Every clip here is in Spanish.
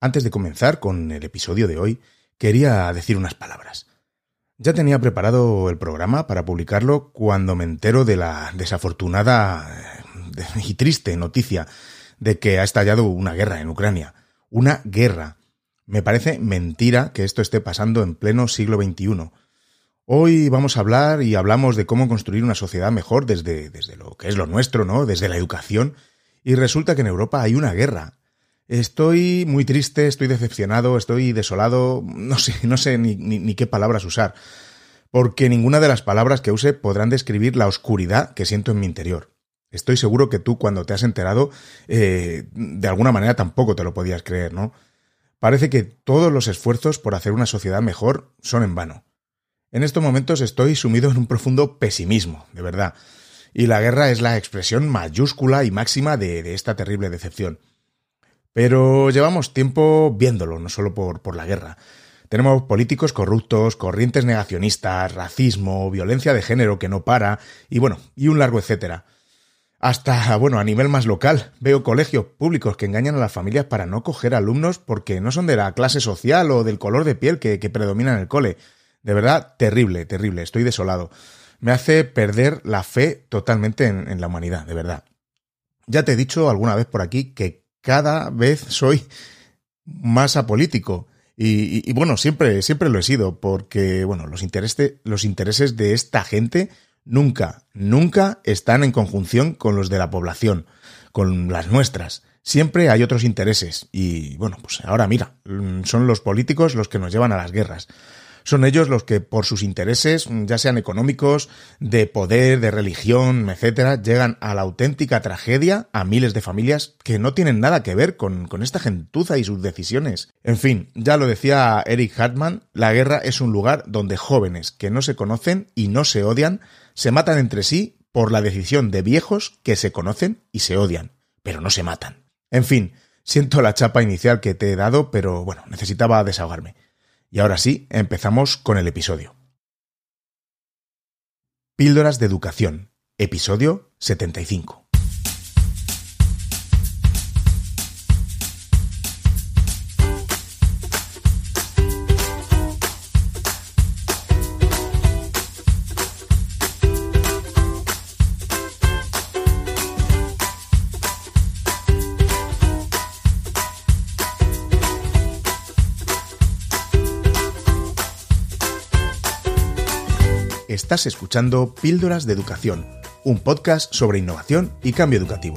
Antes de comenzar con el episodio de hoy, quería decir unas palabras. Ya tenía preparado el programa para publicarlo cuando me entero de la desafortunada eh, y triste noticia de que ha estallado una guerra en Ucrania. Una guerra. Me parece mentira que esto esté pasando en pleno siglo XXI. Hoy vamos a hablar y hablamos de cómo construir una sociedad mejor desde, desde lo que es lo nuestro, ¿no? Desde la educación. Y resulta que en Europa hay una guerra. Estoy muy triste, estoy decepcionado, estoy desolado, no sé, no sé ni, qué palabras usar, porque ninguna de las palabras que use podrán describir la oscuridad que siento en mi interior. Estoy seguro que tú cuando te has enterado, eh, de alguna manera tampoco te lo podías creer, ¿no? Parece que todos los esfuerzos por hacer una sociedad mejor son en vano. En estos momentos estoy sumido en un profundo pesimismo, de verdad, y la guerra es la expresión mayúscula y máxima de esta terrible decepción. Pero llevamos tiempo viéndolo, no solo por, por la guerra. Tenemos políticos corruptos, corrientes negacionistas, racismo, violencia de género que no para, y bueno, y un largo etcétera. Hasta, bueno, a nivel más local, veo colegios públicos que engañan a las familias para no coger alumnos porque no son de la clase social o del color de piel que, predomina en el cole. De verdad, terrible, terrible, estoy desolado. Me hace perder la fe totalmente en, en la humanidad, de verdad. Ya te he dicho alguna vez por aquí que cada vez soy más apolítico. Y, bueno, siempre, siempre lo he sido, porque bueno, los, intereses, los intereses de esta gente nunca, nunca están en conjunción con los de la población, con las nuestras. Siempre hay otros intereses. Y bueno, pues ahora mira, son los políticos los que nos llevan a las guerras. Son ellos los que, por sus intereses, ya sean económicos, de poder, de religión, etcétera, llegan a la auténtica tragedia a miles de familias que no tienen nada que ver con, con esta gentuza y sus decisiones. En fin, ya lo decía Eric Hartman, la guerra es un lugar donde jóvenes que no se conocen y no se odian se matan entre sí por la decisión de viejos que se conocen y se odian, pero no se matan. En fin, siento la chapa inicial que te he dado, pero bueno, necesitaba desahogarme. Y ahora sí, empezamos con el episodio. Píldoras de Educación, episodio 75. Estás escuchando Píldoras de Educación, un podcast sobre innovación y cambio educativo.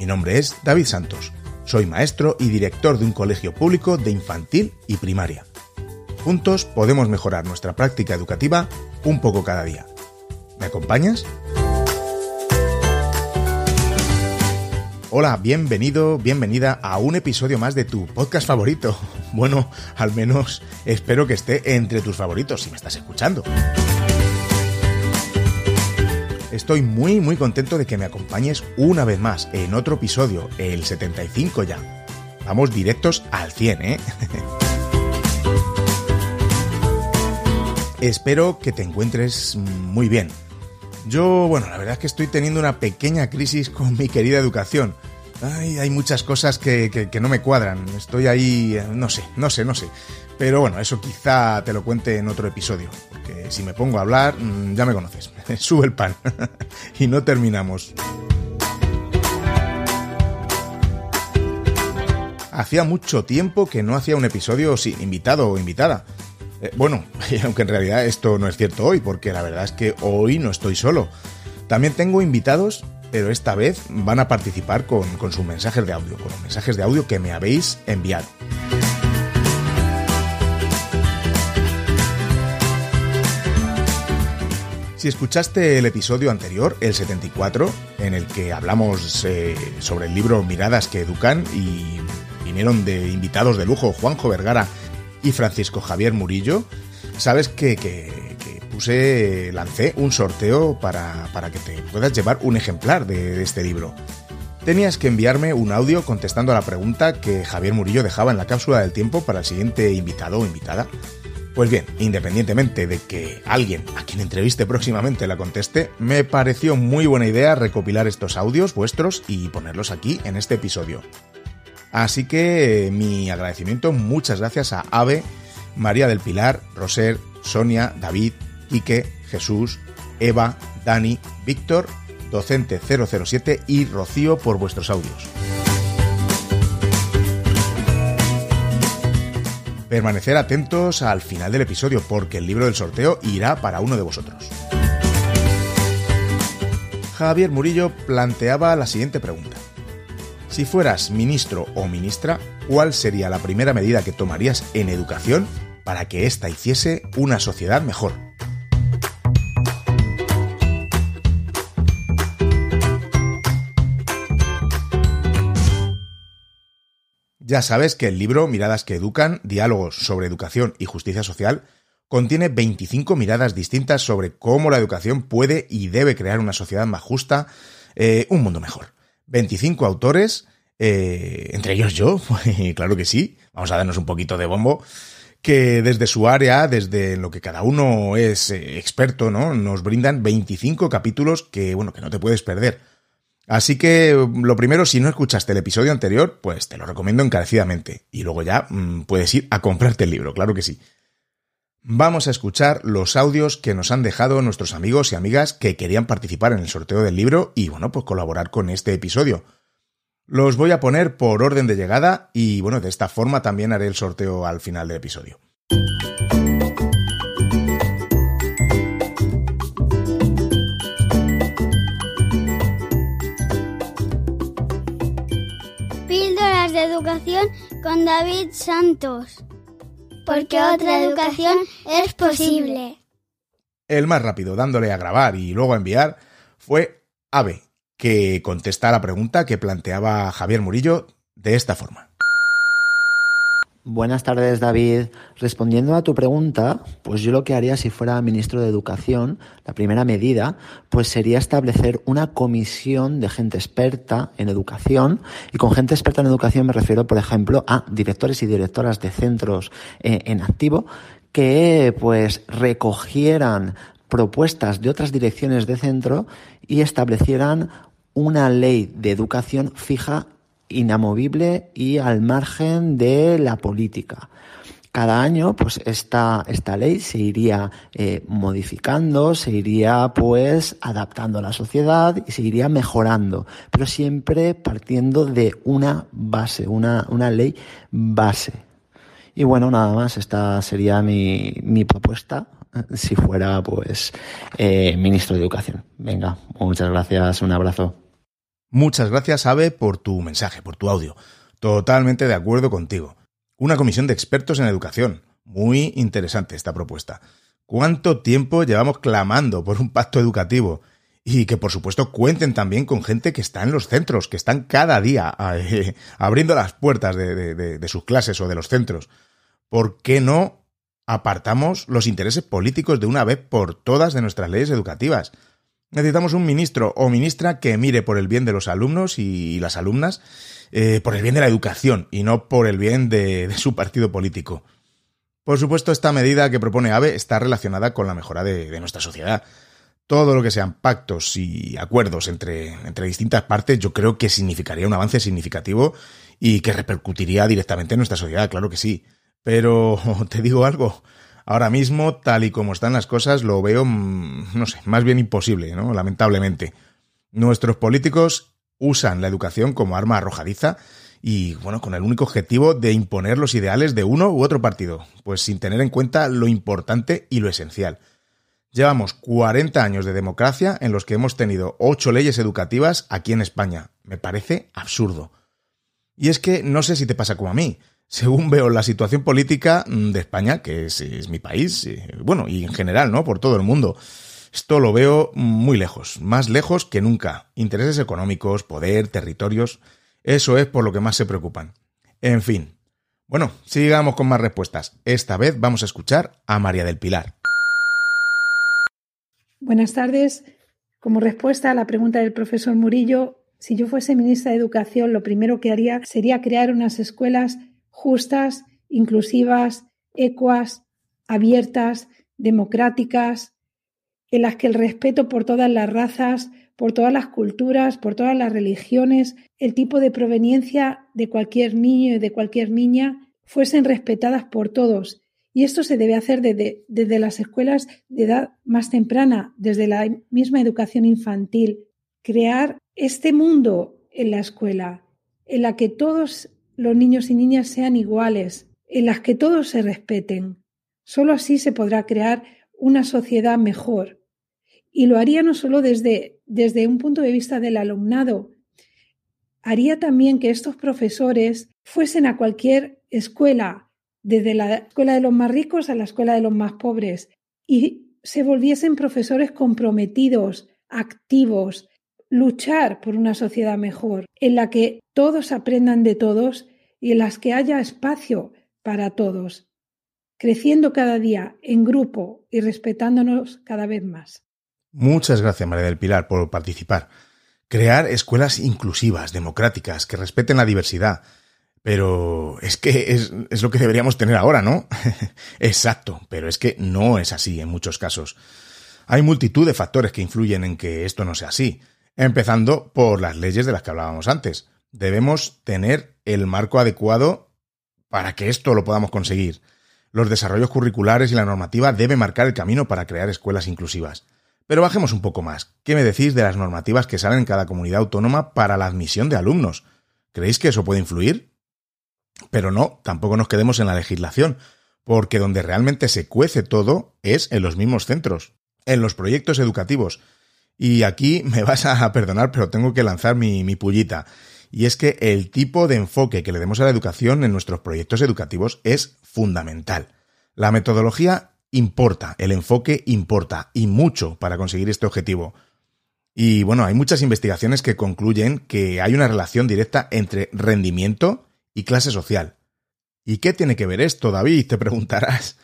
Mi nombre es David Santos, soy maestro y director de un colegio público de infantil y primaria. Juntos podemos mejorar nuestra práctica educativa un poco cada día. ¿Me acompañas? Hola, bienvenido, bienvenida a un episodio más de tu podcast favorito. Bueno, al menos espero que esté entre tus favoritos si me estás escuchando. Estoy muy muy contento de que me acompañes una vez más en otro episodio, el 75 ya. Vamos directos al 100, ¿eh? Espero que te encuentres muy bien. Yo, bueno, la verdad es que estoy teniendo una pequeña crisis con mi querida educación. Ay, hay muchas cosas que, que, no me cuadran. Estoy ahí, eh, no sé, no sé, no sé. Pero bueno, eso quizá te lo cuente en otro episodio. Porque si me pongo a hablar, mm, ya me conoces. Sube el pan. y no terminamos. Hacía mucho tiempo que no hacía un episodio sin invitado o invitada. Eh, bueno, aunque en realidad esto no es cierto hoy, porque la verdad es que hoy no estoy solo. También tengo invitados pero esta vez van a participar con, sus mensajes de audio, con los mensajes de audio que me habéis enviado. Si escuchaste el episodio anterior, el 74, en el que hablamos eh, sobre el libro Miradas que Educan y vinieron de invitados de lujo Juanjo Vergara y Francisco Javier Murillo, sabes que, puse, lancé un sorteo para, que te puedas llevar un ejemplar de, este libro. Tenías que enviarme un audio contestando a la pregunta que Javier Murillo dejaba en la cápsula del tiempo para el siguiente invitado o invitada. Pues bien, independientemente de que alguien a quien entreviste próximamente la conteste, me pareció muy buena idea recopilar estos audios vuestros y ponerlos aquí en este episodio. Así que mi agradecimiento, muchas gracias a Ave, María del Pilar, Roser, Sonia, David, Quique, Jesús, Eva, Dani, Víctor, Docente 007 y Rocío por vuestros audios. Permanecer atentos al final del episodio porque el libro del sorteo irá para uno de vosotros. Javier Murillo planteaba la siguiente pregunta. Si fueras ministro o ministra, ¿cuál sería la primera medida que tomarías en educación para que ésta hiciese una sociedad mejor? Ya sabes que el libro Miradas que Educan, Diálogos sobre Educación y Justicia Social, contiene 25 miradas distintas sobre cómo la educación puede y debe crear una sociedad más justa, eh, un mundo mejor. 25 autores, eh, entre ellos yo, claro que sí, vamos a darnos un poquito de bombo, que desde su área, desde lo que cada uno es eh, experto, ¿no? Nos brindan 25 capítulos que, bueno, que no te puedes perder. Así que lo primero, si no escuchaste el episodio anterior, pues te lo recomiendo encarecidamente. Y luego ya mm, puedes ir a comprarte el libro, claro que sí. Vamos a escuchar los audios que nos han dejado nuestros amigos y amigas que querían participar en el sorteo del libro y bueno, pues colaborar con este episodio. Los voy a poner por orden de llegada y bueno, de esta forma también haré el sorteo al final del episodio. Educación con David Santos. Porque otra educación es posible. El más rápido dándole a grabar y luego a enviar fue Ave, que contesta a la pregunta que planteaba Javier Murillo de esta forma. Buenas tardes, David. Respondiendo a tu pregunta, pues yo lo que haría si fuera ministro de Educación, la primera medida, pues sería establecer una comisión de gente experta en educación. Y con gente experta en educación me refiero, por ejemplo, a directores y directoras de centros eh, en activo que pues recogieran propuestas de otras direcciones de centro y establecieran una ley de educación fija inamovible y al margen de la política. Cada año, pues esta, esta ley se iría eh, modificando, se iría pues adaptando a la sociedad y se iría mejorando, pero siempre partiendo de una base, una, una ley base. Y bueno, nada más, esta sería mi, mi propuesta si fuera pues eh, ministro de Educación. Venga, muchas gracias, un abrazo. Muchas gracias, Ave, por tu mensaje, por tu audio. Totalmente de acuerdo contigo. Una comisión de expertos en educación. Muy interesante esta propuesta. ¿Cuánto tiempo llevamos clamando por un pacto educativo? Y que por supuesto cuenten también con gente que está en los centros, que están cada día eh, abriendo las puertas de, de sus clases o de los centros. ¿Por qué no apartamos los intereses políticos de una vez por todas de nuestras leyes educativas? Necesitamos un ministro o ministra que mire por el bien de los alumnos y las alumnas, eh, por el bien de la educación y no por el bien de, su partido político. Por supuesto, esta medida que propone AVE está relacionada con la mejora de, nuestra sociedad. Todo lo que sean pactos y acuerdos entre, entre distintas partes, yo creo que significaría un avance significativo y que repercutiría directamente en nuestra sociedad, claro que sí. Pero te digo algo, Ahora mismo, tal y como están las cosas, lo veo, mm, no sé, más bien imposible, ¿no? Lamentablemente. Nuestros políticos usan la educación como arma arrojadiza y, bueno, con el único objetivo de imponer los ideales de uno u otro partido, pues sin tener en cuenta lo importante y lo esencial. Llevamos 40 años de democracia en los que hemos tenido 8 leyes educativas aquí en España. Me parece absurdo. Y es que no sé si te pasa como a mí, según veo la situación política mm, de España, que es, mi país, bueno, y en general, ¿no? Por todo el mundo. Esto lo veo muy lejos, más lejos que nunca. Intereses económicos, poder, territorios, eso es por lo que más se preocupan. En fin. Bueno, sigamos con más respuestas. Esta vez vamos a escuchar a María del Pilar. Buenas tardes. Como respuesta a la pregunta del profesor Murillo, si yo fuese ministra de Educación, lo primero que haría sería crear unas escuelas justas, inclusivas, ecuas, abiertas, democráticas, en las que el respeto por todas las razas, por todas las culturas, por todas las religiones, el tipo de proveniencia de cualquier niño y de cualquier niña fuesen respetadas por todos. Y esto se debe hacer desde, desde las escuelas de edad más temprana, desde la misma educación infantil. Crear este mundo en la escuela, en la que todos los niños y niñas sean iguales, en las que todos se respeten. Solo así se podrá crear una sociedad mejor. Y lo haría no solo desde, desde un punto de vista del alumnado, haría también que estos profesores fuesen a cualquier escuela, desde la escuela de los más ricos a la escuela de los más pobres, y se volviesen profesores comprometidos, activos, luchar por una sociedad mejor, en la que todos aprendan de todos y en las que haya espacio para todos, creciendo cada día en grupo y respetándonos cada vez más. Muchas gracias, María del Pilar, por participar. Crear escuelas inclusivas, democráticas, que respeten la diversidad. Pero es que es, lo que deberíamos tener ahora, ¿no? Exacto, pero es que no es así en muchos casos. Hay multitud de factores que influyen en que esto no sea así, empezando por las leyes de las que hablábamos antes. Debemos tener el marco adecuado para que esto lo podamos conseguir. Los desarrollos curriculares y la normativa deben marcar el camino para crear escuelas inclusivas. Pero bajemos un poco más. ¿Qué me decís de las normativas que salen en cada comunidad autónoma para la admisión de alumnos? ¿Creéis que eso puede influir? Pero no, tampoco nos quedemos en la legislación, porque donde realmente se cuece todo es en los mismos centros, en los proyectos educativos. Y aquí me vas a perdonar, pero tengo que lanzar mi, mi pullita y es que el tipo de enfoque que le demos a la educación en nuestros proyectos educativos es fundamental. La metodología importa, el enfoque importa, y mucho para conseguir este objetivo. Y bueno, hay muchas investigaciones que concluyen que hay una relación directa entre rendimiento y clase social. ¿Y qué tiene que ver esto, David? Te preguntarás.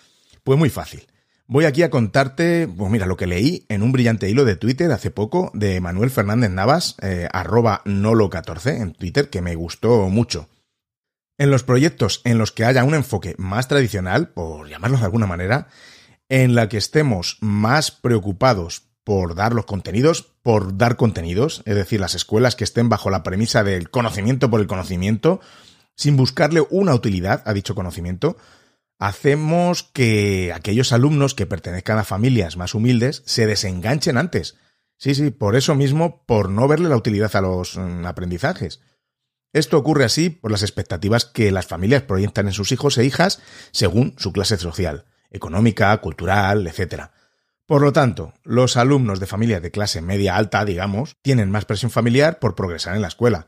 Pues muy fácil. Voy aquí a contarte, pues mira, lo que leí en un brillante hilo de Twitter hace poco de Manuel Fernández Navas, eh, arroba nolo14 en Twitter, que me gustó mucho. En los proyectos en los que haya un enfoque más tradicional, por llamarlo de alguna manera, en la que estemos más preocupados por dar los contenidos, por dar contenidos, es decir, las escuelas que estén bajo la premisa del conocimiento por el conocimiento, sin buscarle una utilidad a dicho conocimiento, hacemos que aquellos alumnos que pertenezcan a familias más humildes se desenganchen antes. Sí, sí, por eso mismo, por no verle la utilidad a los mm, aprendizajes. Esto ocurre así por las expectativas que las familias proyectan en sus hijos e hijas según su clase social, económica, cultural, etc. Por lo tanto, los alumnos de familias de clase media alta, digamos, tienen más presión familiar por progresar en la escuela.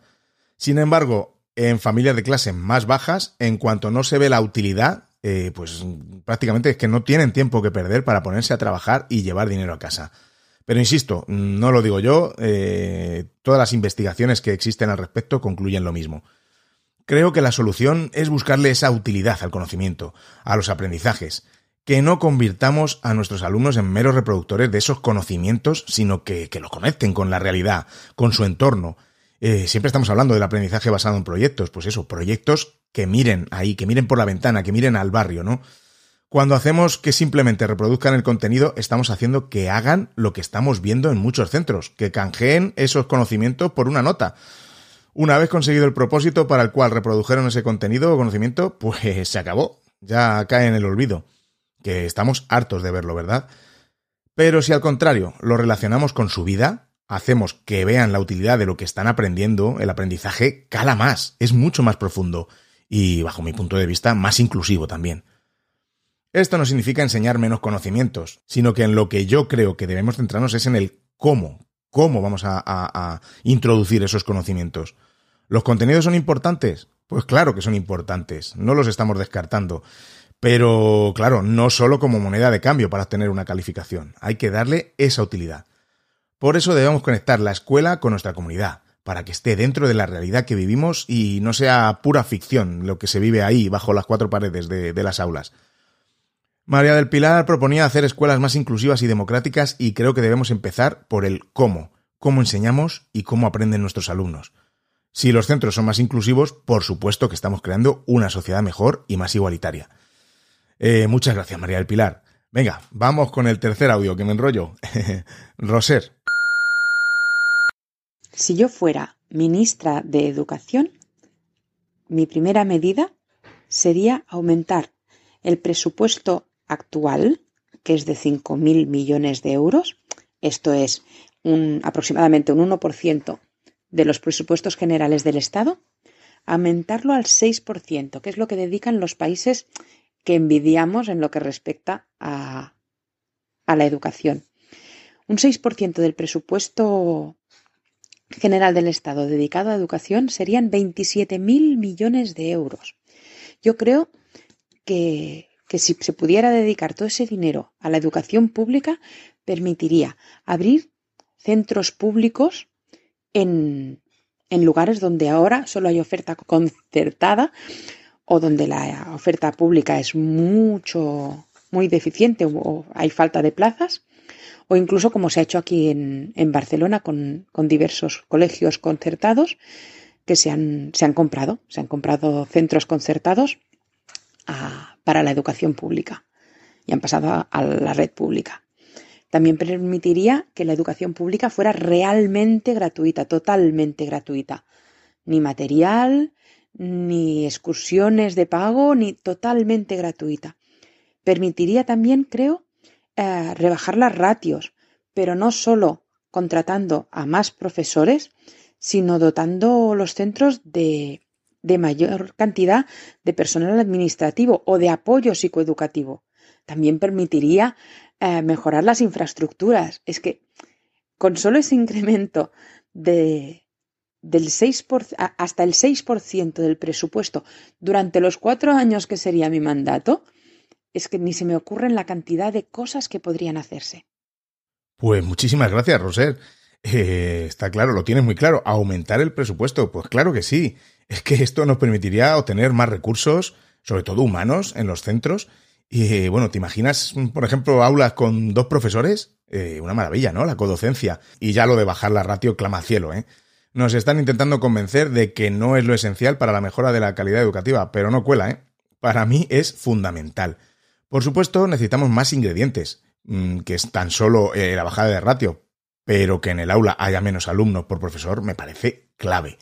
Sin embargo, en familias de clase más bajas, en cuanto no se ve la utilidad eh, pues prácticamente es que no tienen tiempo que perder para ponerse a trabajar y llevar dinero a casa. Pero insisto, no lo digo yo, eh, todas las investigaciones que existen al respecto concluyen lo mismo. Creo que la solución es buscarle esa utilidad al conocimiento, a los aprendizajes, que no convirtamos a nuestros alumnos en meros reproductores de esos conocimientos, sino que, que los conecten con la realidad, con su entorno. Eh, siempre estamos hablando del aprendizaje basado en proyectos, pues eso, proyectos que miren ahí, que miren por la ventana, que miren al barrio, ¿no? Cuando hacemos que simplemente reproduzcan el contenido, estamos haciendo que hagan lo que estamos viendo en muchos centros, que canjeen esos conocimientos por una nota. Una vez conseguido el propósito para el cual reprodujeron ese contenido o conocimiento, pues se acabó, ya cae en el olvido. Que estamos hartos de verlo, ¿verdad? Pero si al contrario lo relacionamos con su vida, hacemos que vean la utilidad de lo que están aprendiendo, el aprendizaje cala más, es mucho más profundo y, bajo mi punto de vista, más inclusivo también. Esto no significa enseñar menos conocimientos, sino que en lo que yo creo que debemos centrarnos es en el cómo, cómo vamos a, introducir esos conocimientos. ¿Los contenidos son importantes? Pues claro que son importantes, no los estamos descartando. Pero, claro, no solo como moneda de cambio para obtener una calificación, hay que darle esa utilidad. Por eso debemos conectar la escuela con nuestra comunidad, para que esté dentro de la realidad que vivimos y no sea pura ficción lo que se vive ahí bajo las cuatro paredes de, las aulas. María del Pilar proponía hacer escuelas más inclusivas y democráticas y creo que debemos empezar por el cómo, cómo enseñamos y cómo aprenden nuestros alumnos. Si los centros son más inclusivos, por supuesto que estamos creando una sociedad mejor y más igualitaria. Eh, muchas gracias, María del Pilar. Venga, vamos con el tercer audio que me enrollo. Roser. Si yo fuera ministra de Educación, mi primera medida sería aumentar el presupuesto actual, que es de 5.000 millones de euros, esto es aproximadamente un 1% de los presupuestos generales del Estado, aumentarlo al 6%, que es lo que dedican los países que envidiamos en lo que respecta a, a la educación. Un 6% del presupuesto general del Estado dedicado a educación serían 27.000 millones de euros. Yo creo que, que si se pudiera dedicar todo ese dinero a la educación pública, permitiría abrir centros públicos en, en lugares donde ahora solo hay oferta concertada o donde la oferta pública es mucho, muy deficiente o hay falta de plazas, o incluso como se ha hecho aquí en, en Barcelona con, con, diversos colegios concertados que se han, se han comprado, se han comprado centros concertados a, para la educación pública y han pasado a, a la red pública. También permitiría que la educación pública fuera realmente gratuita, totalmente gratuita. Ni material, ni excursiones de pago, ni totalmente gratuita. Permitiría también, creo, eh, rebajar las ratios, pero no solo contratando a más profesores, sino dotando los centros de, de mayor cantidad de personal administrativo o de apoyo psicoeducativo. También permitiría eh, mejorar las infraestructuras. Es que con solo ese incremento de, del 6 por, hasta el 6% del presupuesto durante los cuatro años que sería mi mandato, es que ni se me ocurren la cantidad de cosas que podrían hacerse. Pues muchísimas gracias, Roser. Eh, está claro, lo tienes muy claro. Aumentar el presupuesto, pues claro que sí. Es que esto nos permitiría obtener más recursos, sobre todo humanos, en los centros. Y bueno, ¿te imaginas, por ejemplo, aulas con dos profesores? Eh, una maravilla, ¿no? La codocencia. Y ya lo de bajar la ratio clama cielo, ¿eh? Nos están intentando convencer de que no es lo esencial para la mejora de la calidad educativa, pero no cuela, ¿eh? Para mí es fundamental. Por supuesto, necesitamos más ingredientes, mm, que es tan solo eh, la bajada de ratio, pero que en el aula haya menos alumnos por profesor me parece clave.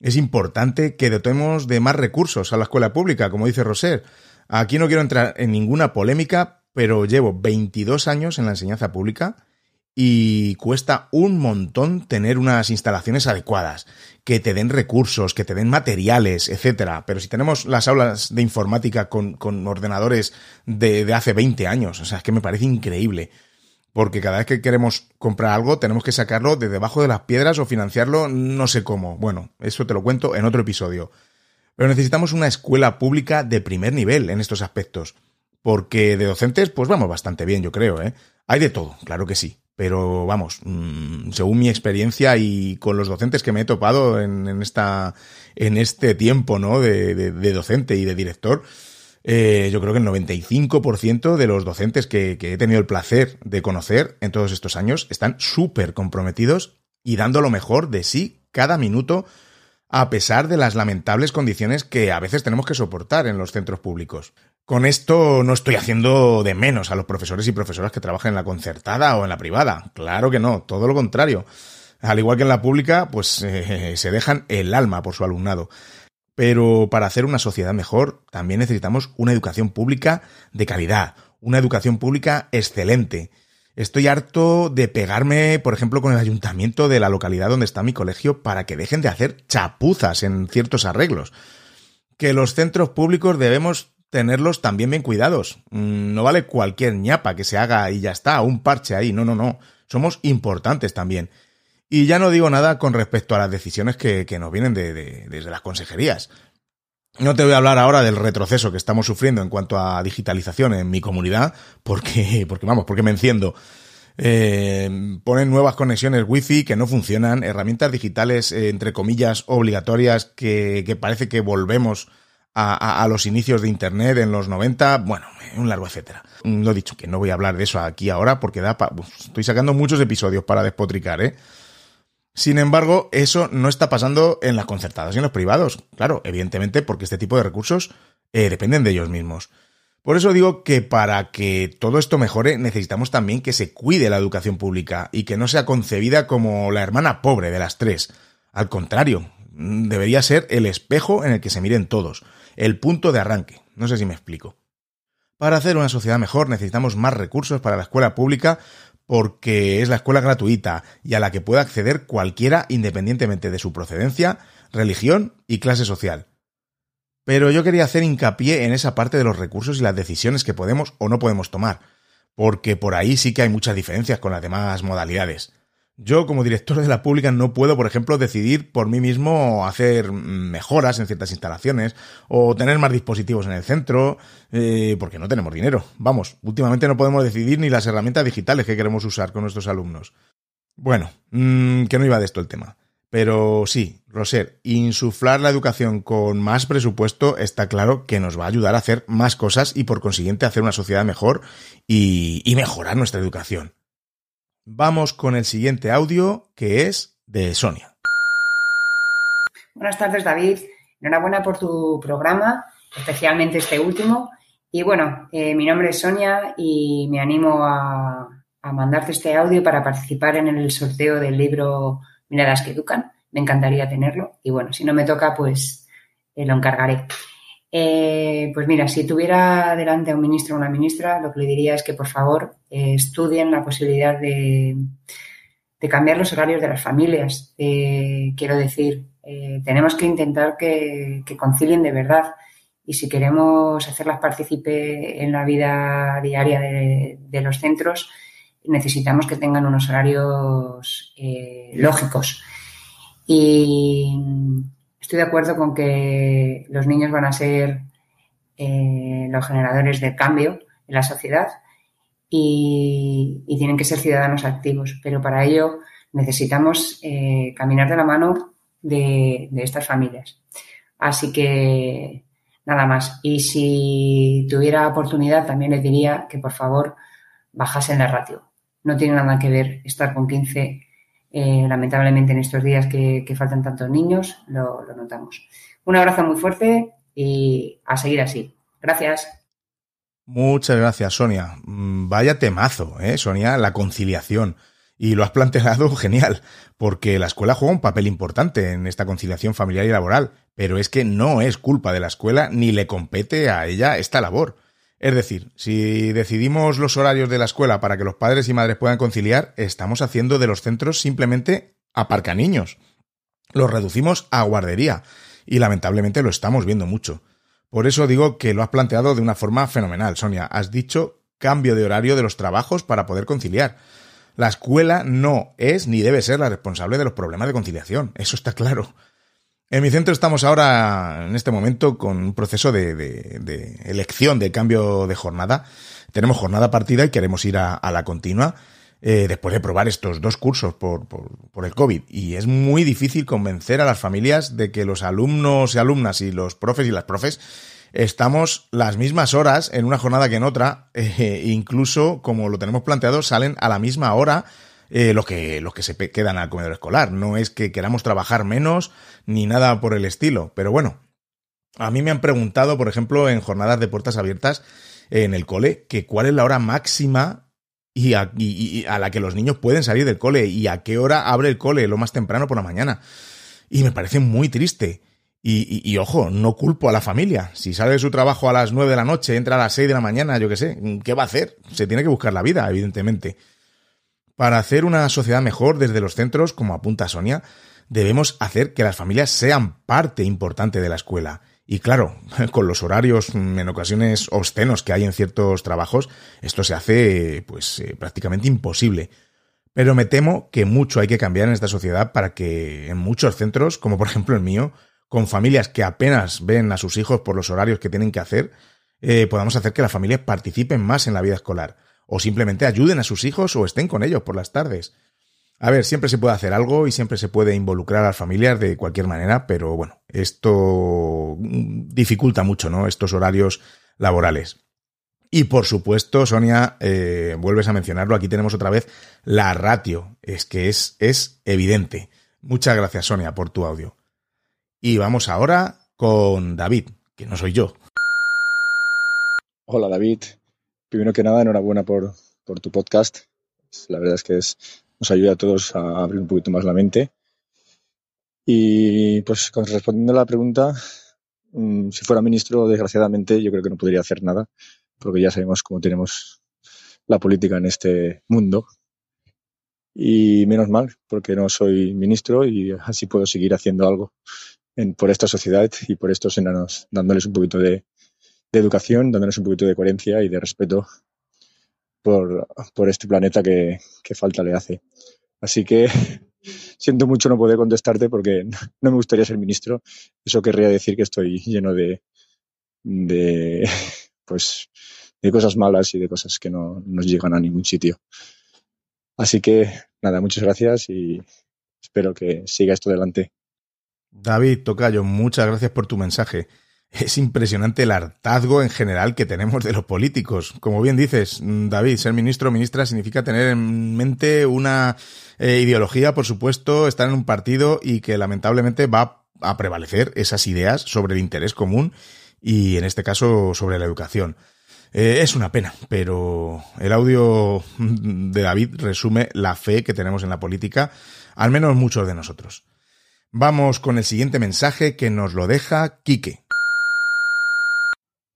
Es importante que dotemos de más recursos a la escuela pública, como dice Roser. Aquí no quiero entrar en ninguna polémica, pero llevo 22 años en la enseñanza pública y cuesta un montón tener unas instalaciones adecuadas, que te den recursos, que te den materiales, etcétera. Pero si tenemos las aulas de informática con, con ordenadores de, de, hace 20 años, o sea, es que me parece increíble. Porque cada vez que queremos comprar algo tenemos que sacarlo de debajo de las piedras o financiarlo no sé cómo. Bueno, eso te lo cuento en otro episodio. Pero necesitamos una escuela pública de primer nivel en estos aspectos. Porque de docentes, pues vamos bastante bien, yo creo, ¿eh? Hay de todo, claro que sí. Pero vamos, mmm, según mi experiencia y con los docentes que me he topado en, esta, en este tiempo, ¿no? De docente y de director, eh, yo creo que el 95% de los docentes que, que, he tenido el placer de conocer en todos estos años están súper comprometidos y dando lo mejor de sí cada minuto, a pesar de las lamentables condiciones que a veces tenemos que soportar en los centros públicos. Con esto no estoy haciendo de menos a los profesores y profesoras que trabajan en la concertada o en la privada. Claro que no, todo lo contrario. Al igual que en la pública, pues eh, se dejan el alma por su alumnado. Pero para hacer una sociedad mejor, también necesitamos una educación pública de calidad, una educación pública excelente. Estoy harto de pegarme, por ejemplo, con el ayuntamiento de la localidad donde está mi colegio para que dejen de hacer chapuzas en ciertos arreglos. Que los centros públicos debemos tenerlos también bien cuidados. Mm, no vale cualquier ñapa que se haga y ya está, un parche ahí. No, no, no. Somos importantes también. Y ya no digo nada con respecto a las decisiones que, que nos vienen de, de, desde las consejerías. No te voy a hablar ahora del retroceso que estamos sufriendo en cuanto a digitalización en mi comunidad, porque, porque vamos, porque me enciendo. Eh, ponen nuevas conexiones wifi que no funcionan, herramientas digitales, eh, entre comillas, obligatorias, que, que parece que volvemos a, a, los inicios de Internet en los 90, bueno, un largo etcétera. Lo he dicho, que no voy a hablar de eso aquí ahora porque da pa, estoy sacando muchos episodios para despotricar, ¿eh? Sin embargo, eso no está pasando en las concertadas y en los privados. Claro, evidentemente porque este tipo de recursos eh, dependen de ellos mismos. Por eso digo que para que todo esto mejore necesitamos también que se cuide la educación pública y que no sea concebida como la hermana pobre de las tres. Al contrario, debería ser el espejo en el que se miren todos, el punto de arranque. No sé si me explico. Para hacer una sociedad mejor necesitamos más recursos para la escuela pública porque es la escuela gratuita y a la que puede acceder cualquiera independientemente de su procedencia, religión y clase social. Pero yo quería hacer hincapié en esa parte de los recursos y las decisiones que podemos o no podemos tomar, porque por ahí sí que hay muchas diferencias con las demás modalidades. Yo, como director de la pública, no puedo, por ejemplo, decidir por mí mismo hacer mejoras en ciertas instalaciones o tener más dispositivos en el centro, eh, porque no tenemos dinero. Vamos, últimamente no podemos decidir ni las herramientas digitales que queremos usar con nuestros alumnos. Bueno, mm, que no iba de esto el tema. Pero sí, Roser, insuflar la educación con más presupuesto está claro que nos va a ayudar a hacer más cosas y por consiguiente hacer una sociedad mejor y, y mejorar nuestra educación. Vamos con el siguiente audio que es de Sonia. Buenas tardes David, enhorabuena por tu programa, especialmente este último. Y bueno, eh, mi nombre es Sonia y me animo a, mandarte este audio para participar en el sorteo del libro miradas que educan. Me encantaría tenerlo y bueno, si no me toca, pues eh, lo encargaré. Eh, pues mira, si tuviera delante a un ministro o una ministra, lo que le diría es que por favor eh, estudien la posibilidad de, cambiar los horarios de las familias. quiero decir, tenemos que intentar que, concilien de verdad y si queremos hacerlas partícipe en la vida diaria de, de los centros, necesitamos que tengan unos horarios eh, lógicos. Y estoy de acuerdo con que los niños van a ser eh, los generadores de cambio en la sociedad y, tienen que ser ciudadanos activos, pero para ello necesitamos eh, caminar de la mano de, de estas familias. Así que nada más. Y si tuviera oportunidad, también les diría que por favor bajasen la ratio no tiene nada que ver estar con 15, eh, lamentablemente en estos días que, faltan tantos niños, lo, lo, notamos. Un abrazo muy fuerte y a seguir así. Gracias. Muchas gracias, Sonia. Mm, vaya temazo, ¿eh, Sonia? La conciliación. Y lo has planteado genial, porque la escuela juega un papel importante en esta conciliación familiar y laboral, pero es que no es culpa de la escuela ni le compete a ella esta labor. Es decir, si decidimos los horarios de la escuela para que los padres y madres puedan conciliar, estamos haciendo de los centros simplemente aparcaniños. Los reducimos a guardería y lamentablemente lo estamos viendo mucho. Por eso digo que lo has planteado de una forma fenomenal, Sonia. Has dicho cambio de horario de los trabajos para poder conciliar. La escuela no es ni debe ser la responsable de los problemas de conciliación, eso está claro. En mi centro estamos ahora, en este momento, con un proceso de, elección de cambio de jornada. Tenemos jornada partida y queremos ir a, la continua eh, después de probar estos dos cursos por, por, el COVID. Y es muy difícil convencer a las familias de que los alumnos y alumnas y los profes y las profes estamos las mismas horas en una jornada que en otra. Eh, incluso, como lo tenemos planteado, salen a la misma hora eh, los, que, los que se quedan al comedor escolar. No es que queramos trabajar menos ni nada por el estilo. Pero bueno, a mí me han preguntado, por ejemplo, en jornadas de puertas abiertas en el cole, que cuál es la hora máxima y a, la que los niños pueden salir del cole y a qué hora abre el cole lo más temprano por la mañana. Y me parece muy triste. Y, y, ojo, no culpo a la familia. Si sale de su trabajo a las nueve de la noche, entra a las seis de la mañana, yo qué sé, ¿qué va a hacer? Se tiene que buscar la vida, evidentemente. Para hacer una sociedad mejor desde los centros, como apunta Sonia, debemos hacer que las familias sean parte importante de la escuela. Y claro, con los horarios en ocasiones obscenos que hay en ciertos trabajos, esto se hace pues eh, prácticamente imposible. Pero me temo que mucho hay que cambiar en esta sociedad para que en muchos centros, como por ejemplo el mío, con familias que apenas ven a sus hijos por los horarios que tienen que hacer, eh, podamos hacer que las familias participen más en la vida escolar o simplemente ayuden a sus hijos o estén con ellos por las tardes. A ver, siempre se puede hacer algo y siempre se puede involucrar a las familias de cualquier manera, pero bueno, esto dificulta mucho, ¿no? Estos horarios laborales. Y por supuesto, Sonia, eh, vuelves a mencionarlo, aquí tenemos otra vez la ratio. Es que es, es evidente. Muchas gracias, Sonia, por tu audio. Y vamos ahora con David, que no soy yo. Hola David. Primero que nada, enhorabuena por, por tu podcast. La verdad es que es, nos ayuda a todos a abrir un poquito más la mente. Y pues respondiendo a la pregunta, mm, si fuera ministro, desgraciadamente, yo creo que no podría hacer nada, porque ya sabemos cómo tenemos la política en este mundo. Y menos mal, porque no soy ministro y así puedo seguir haciendo algo en, por esta sociedad y por estos enanos, dándoles un poquito de, de educación, dándoles un poquito de coherencia y de respeto por, por este planeta que, que, falta le hace. Así que siento mucho no poder contestarte porque no me gustaría ser ministro. Eso querría decir que estoy lleno de, de, pues, de cosas malas y de cosas que no nos llegan a ningún sitio. Así que nada, muchas gracias y espero que siga esto adelante. David Tocayo, muchas gracias por tu mensaje. Es impresionante el hartazgo en general que tenemos de los políticos. Como bien dices, David, ser ministro o ministra significa tener en mente una eh, ideología, por supuesto, estar en un partido y que lamentablemente va a prevalecer esas ideas sobre el interés común y en este caso sobre la educación. Eh, es una pena, pero el audio de David resume la fe que tenemos en la política, al menos muchos de nosotros. Vamos con el siguiente mensaje que nos lo deja Quique.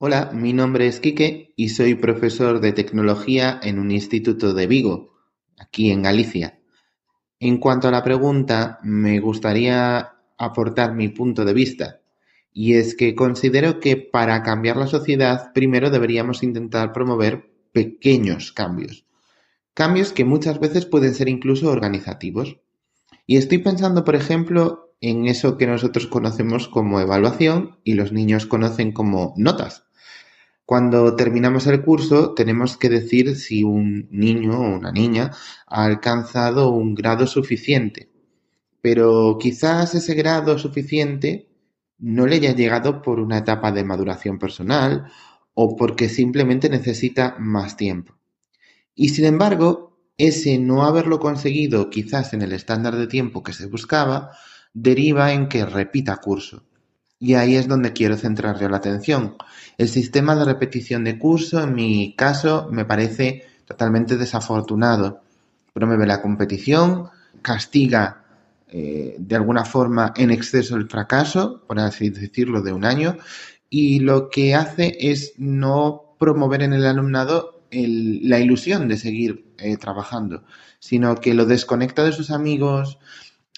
Hola, mi nombre es Quique y soy profesor de tecnología en un instituto de Vigo, aquí en Galicia. En cuanto a la pregunta, me gustaría aportar mi punto de vista. Y es que considero que para cambiar la sociedad primero deberíamos intentar promover pequeños cambios. Cambios que muchas veces pueden ser incluso organizativos. Y estoy pensando, por ejemplo, en eso que nosotros conocemos como evaluación y los niños conocen como notas. Cuando terminamos el curso tenemos que decir si un niño o una niña ha alcanzado un grado suficiente. Pero quizás ese grado suficiente no le haya llegado por una etapa de maduración personal o porque simplemente necesita más tiempo. Y sin embargo, ese no haberlo conseguido quizás en el estándar de tiempo que se buscaba, deriva en que repita curso. Y ahí es donde quiero centrar yo la atención. El sistema de repetición de curso, en mi caso, me parece totalmente desafortunado. Promueve la competición, castiga eh, de alguna forma en exceso el fracaso, por así decirlo, de un año, y lo que hace es no promover en el alumnado la ilusión de seguir eh, trabajando, sino que lo desconecta de sus amigos,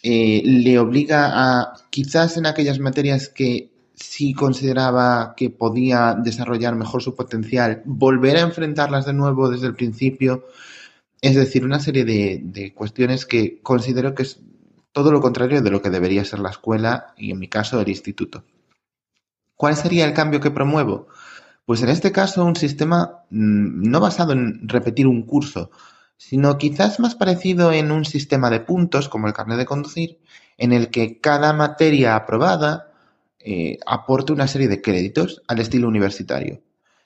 eh, le obliga a, quizás en aquellas materias que sí consideraba que podía desarrollar mejor su potencial, volver a enfrentarlas de nuevo desde el principio. Es decir, una serie de, de cuestiones que considero que es todo lo contrario de lo que debería ser la escuela y en mi caso el instituto. ¿Cuál sería el cambio que promuevo? Pues en este caso un sistema mm, no basado en repetir un curso, sino quizás más parecido en un sistema de puntos como el carnet de conducir, en el que cada materia aprobada eh, aporte una serie de créditos al estilo universitario,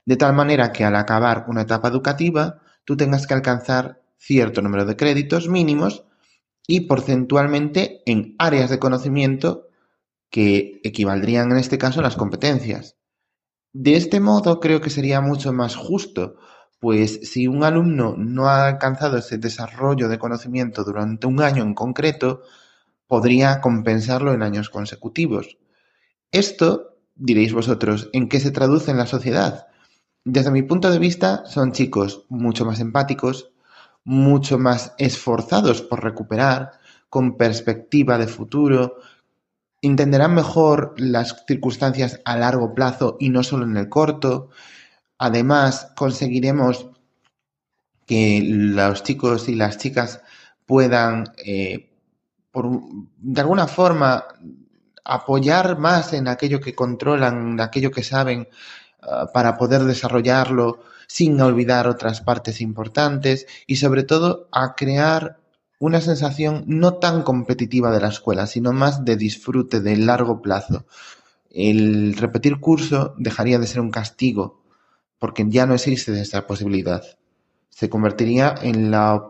de tal manera que al acabar una etapa educativa tú tengas que alcanzar cierto número de créditos mínimos y porcentualmente en áreas de conocimiento que equivaldrían en este caso a las competencias. De este modo creo que sería mucho más justo, pues si un alumno no ha alcanzado ese desarrollo de conocimiento durante un año en concreto, podría compensarlo en años consecutivos. Esto, diréis vosotros, ¿en qué se traduce en la sociedad? Desde mi punto de vista, son chicos mucho más empáticos, mucho más esforzados por recuperar, con perspectiva de futuro, entenderán mejor las circunstancias a largo plazo y no solo en el corto. Además, conseguiremos que los chicos y las chicas puedan, eh, por, de alguna forma, apoyar más en aquello que controlan, en aquello que saben, uh, para poder desarrollarlo sin olvidar otras partes importantes y sobre todo a crear una sensación no tan competitiva de la escuela, sino más de disfrute de largo plazo. El repetir curso dejaría de ser un castigo, porque ya no existe esa posibilidad. Se convertiría en la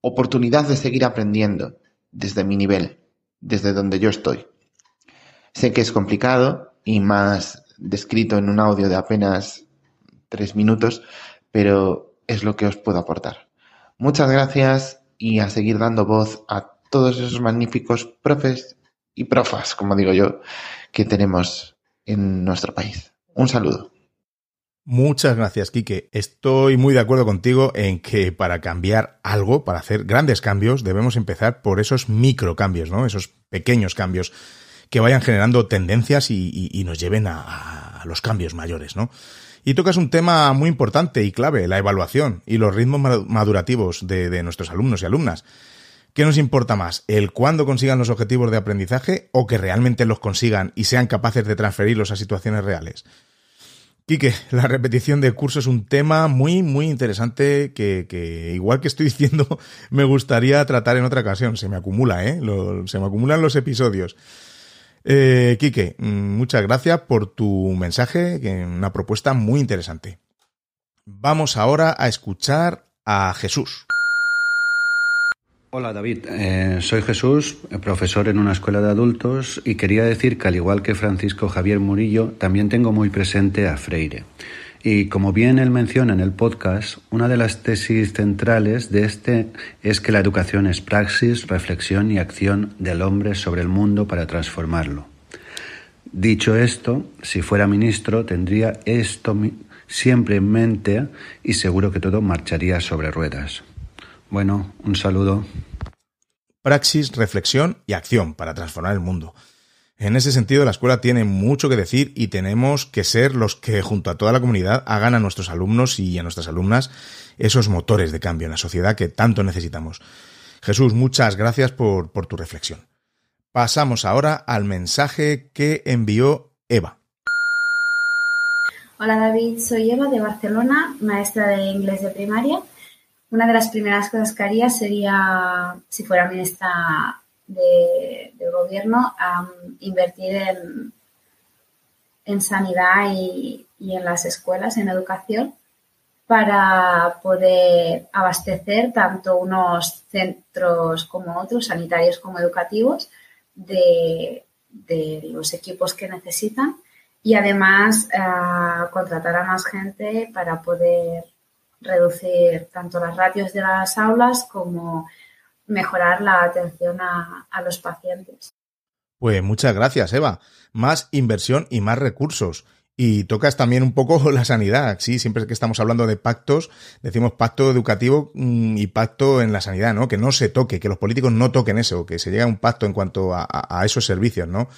oportunidad de seguir aprendiendo desde mi nivel, desde donde yo estoy. Sé que es complicado y más descrito en un audio de apenas tres minutos, pero es lo que os puedo aportar. Muchas gracias y a seguir dando voz a todos esos magníficos profes y profas, como digo yo, que tenemos en nuestro país. Un saludo. Muchas gracias, Quique. Estoy muy de acuerdo contigo en que para cambiar algo, para hacer grandes cambios, debemos empezar por esos microcambios, ¿no? Esos pequeños cambios que vayan generando tendencias y, nos lleven a, los cambios mayores, ¿no? Y tocas un tema muy importante y clave, la evaluación y los ritmos madurativos de, de nuestros alumnos y alumnas. ¿Qué nos importa más? ¿El cuándo consigan los objetivos de aprendizaje o que realmente los consigan y sean capaces de transferirlos a situaciones reales? Quique, la repetición de curso es un tema muy, muy interesante que, igual que estoy diciendo, me gustaría tratar en otra ocasión. Se me acumula, ¿eh? se me acumulan los episodios. Eh, Quique, mm, muchas gracias por tu mensaje, una propuesta muy interesante. Vamos ahora a escuchar a Jesús. Hola David, eh, soy Jesús, profesor en una escuela de adultos y quería decir que al igual que Francisco Javier Murillo, también tengo muy presente a Freire. Y como bien él menciona en el podcast, una de las tesis centrales de este es que la educación es praxis, reflexión y acción del hombre sobre el mundo para transformarlo. Dicho esto, si fuera ministro tendría esto siempre en mente y seguro que todo marcharía sobre ruedas. Bueno, un saludo. Praxis, reflexión y acción para transformar el mundo. En ese sentido, la escuela tiene mucho que decir y tenemos que ser los que, junto a toda la comunidad, hagan a nuestros alumnos y a nuestras alumnas esos motores de cambio en la sociedad que tanto necesitamos. Jesús, muchas gracias por, por tu reflexión. Pasamos ahora al mensaje que envió Eva. Hola David, soy Eva de Barcelona, maestra de inglés de primaria una de las primeras cosas que haría sería, si fuera ministra de, gobierno, invertir en, en sanidad y, y, en las escuelas, en educación, para poder abastecer tanto unos centros como otros, sanitarios como educativos, de, de los equipos que necesitan y además eh, contratar a más gente para poder reducir tanto las ratios de las aulas como mejorar la atención a, los pacientes. Pues muchas gracias, Eva. Más inversión y más recursos. Y tocas también un poco la sanidad. Sí, siempre que estamos hablando de pactos, decimos pacto educativo mm, y pacto en la sanidad, ¿no? Que no se toque, que los políticos no toquen eso, que se llegue a un pacto en cuanto a, a esos servicios, ¿no?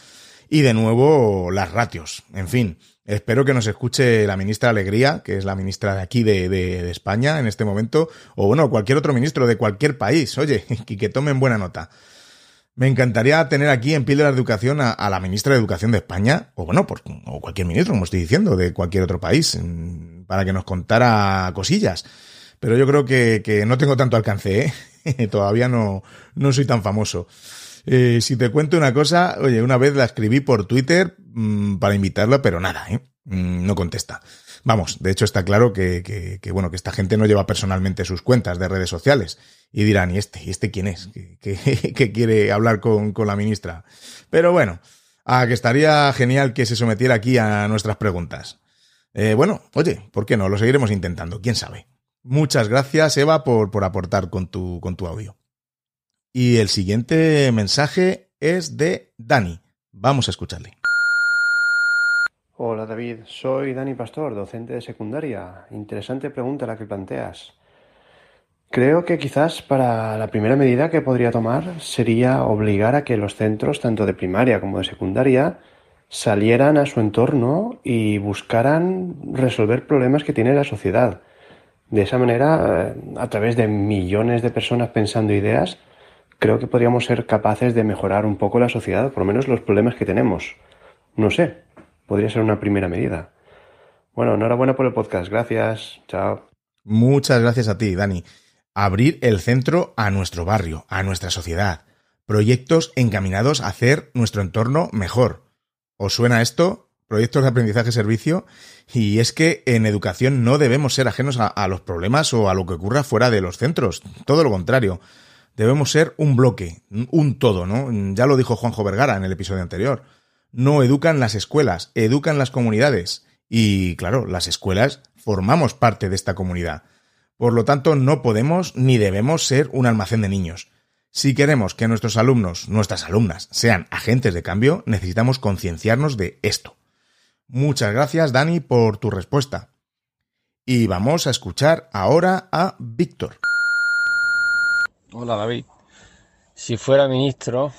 Y de nuevo, las ratios. En fin, Espero que nos escuche la ministra Alegría, que es la ministra de aquí de, España en este momento, o bueno, cualquier otro ministro de cualquier país, oye, y que tomen buena nota. Me encantaría tener aquí en Píldora de Educación a, la ministra de Educación de España, o bueno, por, o cualquier ministro, como estoy diciendo, de cualquier otro país, para que nos contara cosillas. Pero yo creo que, no tengo tanto alcance, ¿eh? Todavía no, no soy tan famoso. Eh, si te cuento una cosa, oye, una vez la escribí por Twitter mm, para invitarla, pero nada, ¿eh? Mm, no contesta. Vamos, de hecho está claro que, bueno, que esta gente no lleva personalmente sus cuentas de redes sociales. Y dirán, ¿y este? ¿Y este quién es? Que, quiere hablar con, la ministra. Pero bueno, a que estaría genial que se sometiera aquí a nuestras preguntas. Eh, bueno, oye, ¿por qué no? Lo seguiremos intentando, quién sabe. Muchas gracias, Eva, por, por aportar con tu, con tu audio. Y el siguiente mensaje es de Dani. Vamos a escucharle. Hola David, soy Dani Pastor, docente de secundaria. Interesante pregunta la que planteas. Creo que quizás para la primera medida que podría tomar sería obligar a que los centros, tanto de primaria como de secundaria, salieran a su entorno y buscaran resolver problemas que tiene la sociedad. De esa manera, eh, a través de millones de personas pensando ideas, creo que podríamos ser capaces de mejorar un poco la sociedad, por lo menos los problemas que tenemos. No sé, podría ser una primera medida. Bueno, enhorabuena por el podcast. Gracias. Chao. Muchas gracias a ti, Dani. Abrir el centro a nuestro barrio, a nuestra sociedad. Proyectos encaminados a hacer nuestro entorno mejor. ¿Os suena esto? Proyectos de aprendizaje servicio. Y es que en educación no debemos ser ajenos a, a los problemas o a lo que ocurra fuera de los centros. Todo lo contrario debemos ser un bloque, un todo, ¿no? Ya lo dijo Juanjo Vergara en el episodio anterior. No educan las escuelas, educan las comunidades. Y claro, las escuelas formamos parte de esta comunidad. Por lo tanto, no podemos ni debemos ser un almacén de niños. Si queremos que nuestros alumnos, nuestras alumnas, sean agentes de cambio, necesitamos concienciarnos de esto. Muchas gracias, Dani, por tu respuesta. Y vamos a escuchar ahora a Víctor. Hola, David. Si fuera ministro,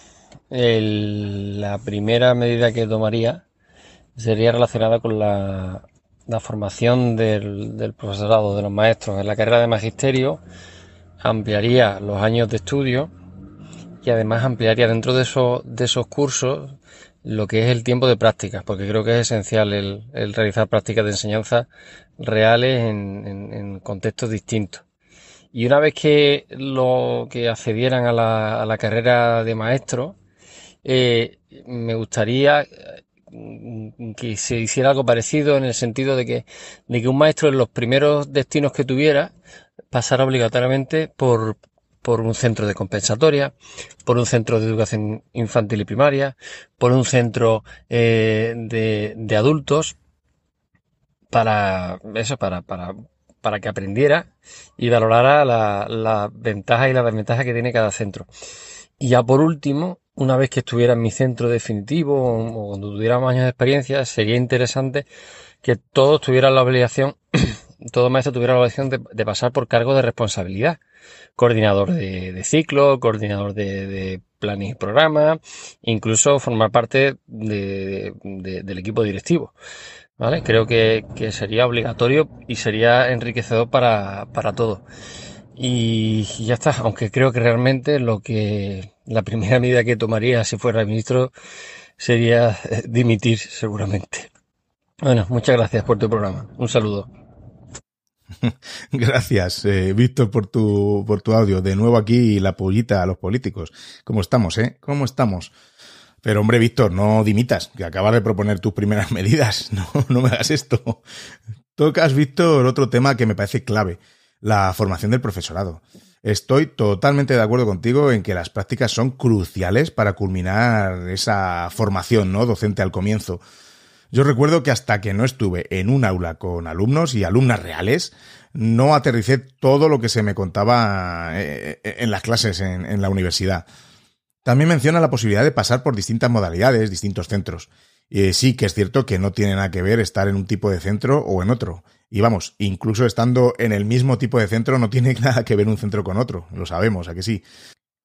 la primera medida que tomaría sería relacionada con la, formación del, profesorado, de los maestros. En la carrera de magisterio ampliaría los años de estudio y además ampliaría dentro de esos, de esos cursos lo que es el tiempo de prácticas, porque creo que es esencial el, realizar prácticas de enseñanza reales en, contextos distintos. Y una vez que lo que accedieran a la, a la carrera de maestro, me gustaría mm, que se hiciera algo parecido en el sentido de que, de que un maestro en los primeros destinos que tuviera pasara obligatoriamente por, por un centro de compensatoria, por un centro de educación infantil y primaria, por un centro eh, de, adultos, para eso, para, para, para que aprendiera y valorara las la ventajas y las desventajas que tiene cada centro. Y ya por último, una vez que estuviera en mi centro definitivo o, cuando tuviera años de experiencia, sería interesante que todos tuvieran la obligación, todo maestro tuviera la obligación de pasar por cargo de responsabilidad coordinador de, ciclo, coordinador de, de planes y programas, incluso formar parte del equipo directivo. ¿Vale? Creo que, sería obligatorio y sería enriquecedor para, para todos. Y ya está, aunque creo que realmente lo que la primera medida que tomaría si fuera ministro sería eh, dimitir seguramente. Bueno, muchas gracias por tu programa. Un saludo. Gracias, eh, Víctor, por tu, por tu audio. De nuevo aquí la pollita a los políticos. ¿Cómo estamos, eh? ¿Cómo estamos? Pero hombre, Víctor, no dimitas, que acabas de proponer tus primeras medidas. No, no me hagas esto. Tocas, Víctor, otro tema que me parece clave, la formación del profesorado. Estoy totalmente de acuerdo contigo en que las prácticas son cruciales para culminar esa formación, ¿no? Docente al comienzo. Yo recuerdo que hasta que no estuve en un aula con alumnos y alumnas reales, no aterricé todo lo que se me contaba eh, eh, en las clases en, la universidad. También menciona la posibilidad de pasar por distintas modalidades, distintos centros. Y sí que es cierto que no tiene nada que ver estar en un tipo de centro o en otro. Y vamos, incluso estando en el mismo tipo de centro no tiene nada que ver un centro con otro. Lo sabemos, ¿a que sí?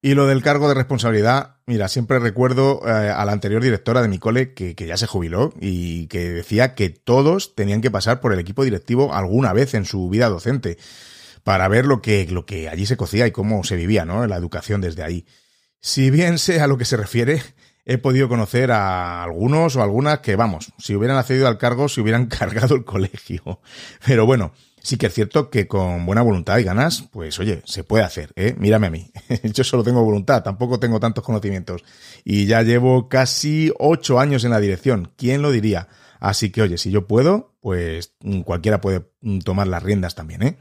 Y lo del cargo de responsabilidad, mira, siempre recuerdo eh, a la anterior directora de mi cole que, que, ya se jubiló y que decía que todos tenían que pasar por el equipo directivo alguna vez en su vida docente para ver lo que, lo que allí se cocía y cómo se vivía, ¿no? La educación desde ahí. Si bien sé a lo que se refiere, he podido conocer a algunos o algunas que, vamos, si hubieran accedido al cargo, se hubieran cargado el colegio. Pero bueno, Sí que es cierto que con buena voluntad y ganas, pues oye, se puede hacer, ¿eh? Mírame a mí. Yo solo tengo voluntad, tampoco tengo tantos conocimientos. Y ya llevo casi ocho años en la dirección. ¿Quién lo diría? Así que oye, si yo puedo, pues cualquiera puede tomar las riendas también, ¿eh?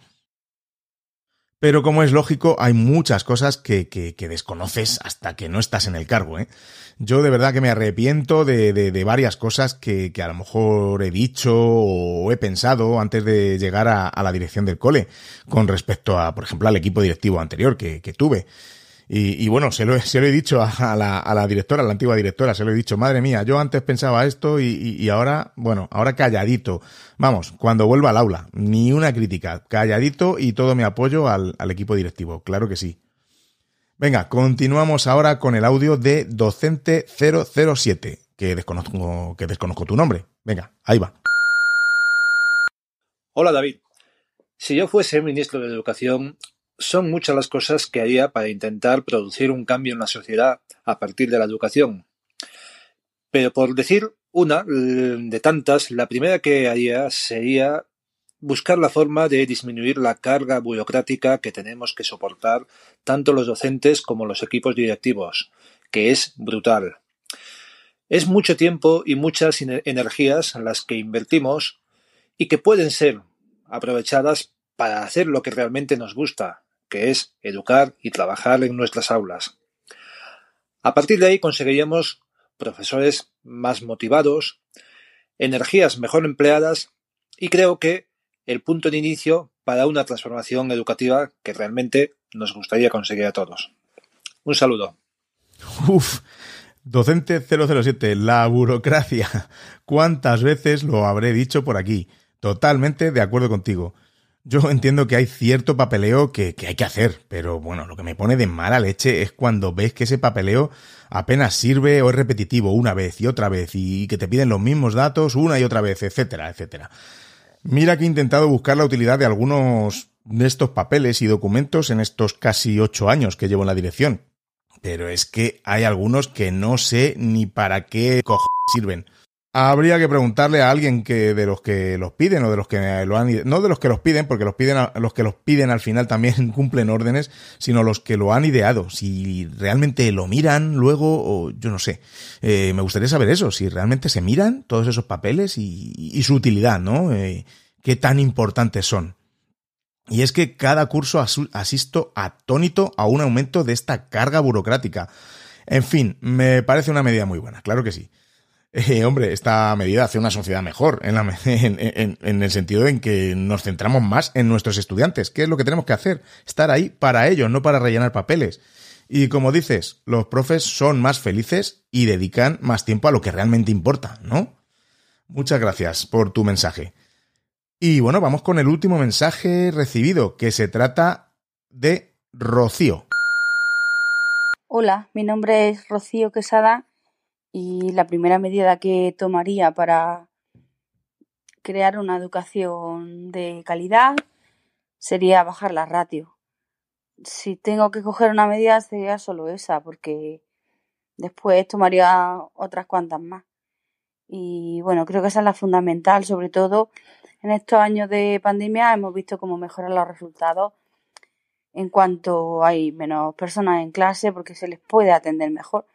Pero como es lógico, hay muchas cosas que, que, que, desconoces hasta que no estás en el cargo. ¿eh? Yo de verdad que me arrepiento de, de, de varias cosas que, que, a lo mejor he dicho o he pensado antes de llegar a, a, la dirección del cole, con respecto a, por ejemplo, al equipo directivo anterior que, que tuve. Y, bueno, se lo, he dicho a la, directora, a la antigua directora, se lo he dicho, madre mía, yo antes pensaba esto y, ahora, bueno, ahora calladito. Vamos, cuando vuelva al aula, ni una crítica, calladito y todo mi apoyo al, equipo directivo, claro que sí. Venga, continuamos ahora con el audio de docente 007, que desconozco, que desconozco tu nombre. Venga, ahí va. Hola David. Si yo fuese ministro de Educación, son muchas las cosas que haría para intentar producir un cambio en la sociedad a partir de la educación. Pero por decir una de tantas, la primera que haría sería buscar la forma de disminuir la carga burocrática que tenemos que soportar tanto los docentes como los equipos directivos, que es brutal. Es mucho tiempo y muchas energías las que invertimos y que pueden ser aprovechadas para hacer lo que realmente nos gusta, que es educar y trabajar en nuestras aulas. A partir de ahí conseguiríamos profesores más motivados, energías mejor empleadas y creo que el punto de inicio para una transformación educativa que realmente nos gustaría conseguir a todos. Un saludo. Uf, docente 007, la burocracia. ¿Cuántas veces lo habré dicho por aquí? Totalmente de acuerdo contigo. Yo entiendo que hay cierto papeleo que, hay que hacer, pero bueno, lo que me pone de mala leche es cuando ves que ese papeleo apenas sirve o es repetitivo una vez y otra vez y que te piden los mismos datos una y otra vez, etcétera, etcétera. Mira que he intentado buscar la utilidad de algunos de estos papeles y documentos en estos casi ocho años que llevo en la dirección, pero es que hay algunos que no sé ni para qué cojones sirven. Habría que preguntarle a alguien que de los que los piden o de los que lo han no de los que los piden porque los piden los que los piden al final también cumplen órdenes, sino los que lo han ideado, si realmente lo miran luego o yo no sé. Eh, me gustaría saber eso, si realmente se miran todos esos papeles y, y su utilidad, ¿no? Eh, qué tan importantes son. Y es que cada curso asisto atónito a un aumento de esta carga burocrática. En fin, me parece una medida muy buena, claro que sí. Eh, hombre, esta medida hace una sociedad mejor, en, en, el sentido en que nos centramos más en nuestros estudiantes. ¿Qué es lo que tenemos que hacer? Estar ahí para ellos, no para rellenar papeles. Y como dices, los profes son más felices y dedican más tiempo a lo que realmente importa, ¿no? Muchas gracias por tu mensaje. Y bueno, vamos con el último mensaje recibido, que se trata de Rocío. Hola, mi nombre es Rocío Quesada y la primera medida que tomaría para crear una educación de calidad sería bajar la ratio. Si tengo que coger una medida sería solo esa, porque después tomaría otras cuantas más. Y bueno, creo que esa es la fundamental, sobre todo en estos años de pandemia hemos visto cómo mejoran los resultados en cuanto hay menos personas en clase porque se les puede atender mejor